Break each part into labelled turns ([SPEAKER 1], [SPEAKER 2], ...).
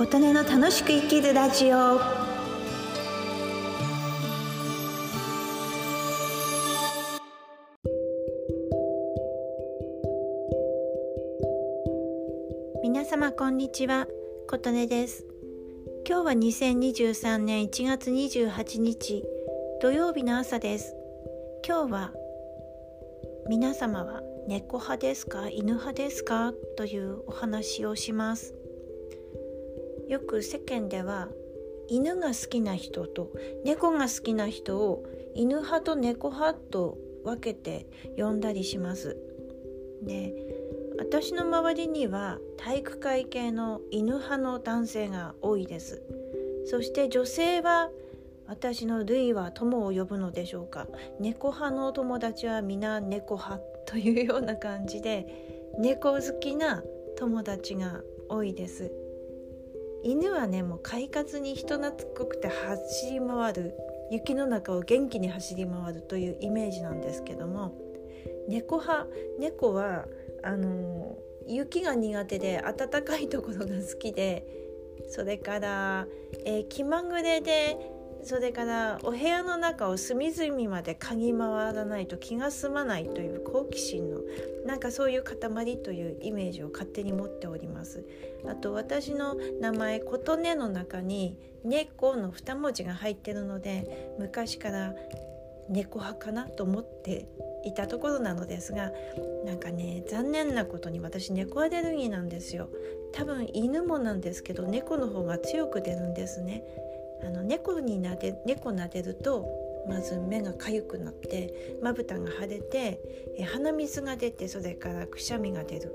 [SPEAKER 1] 琴音の楽しく生きるラジオ。皆様こんにちは。琴音です。今日は2023年1月28日土曜日の朝です。今日は皆様は猫派ですか？犬派ですか？というお話をします。よく世間では犬が好きな人と猫が好きな人を犬派と猫派と分けて呼んだりします。で私の周りには体育会系の犬派の男性が多いです。そして女性は私の類は友を呼ぶのでしょうか。猫派の友達は皆猫派というような感じで猫好きな友達が多いです。犬はねもう快活に人懐っこくて走り回る。雪の中を元気に走り回るというイメージなんですけども猫派猫はあの雪が苦手で暖かいところが好きでそれから、えー、気まぐれでそれからお部屋の中を隅々まで嗅ぎ回らないと気が済まないという好奇心のなんかそういう塊というイメージを勝手に持っております。あと私の名前琴音の中に猫の2文字が入ってるので昔から猫派かなと思っていたところなのですがなんかね残念なことに私猫アレルギーなんですよ。多分犬もなんですけど猫の方が強く出るんですね。あの猫になで猫撫でるとまず目が痒くなってまぶたが腫れてえ鼻水が出てそれからくしゃみが出る。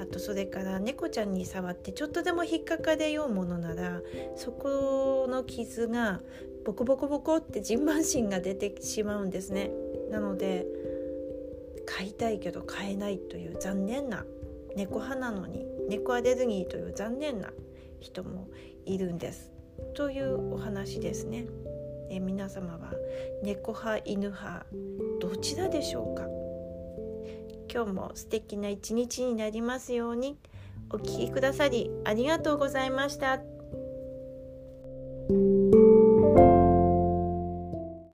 [SPEAKER 1] あとそれから猫ちゃんに触ってちょっとでも引っかかれようものならそこの傷がボコボコボコってじんましんが出てしまうんですね。なので飼いたいけど飼えないという残念な猫派なのに猫アレルギーという残念な人もいるんです。というお話ですね。え皆様は猫派犬派どちらでしょうか？今日も素敵な一日になりますようにお聴きくださりありがとうございました。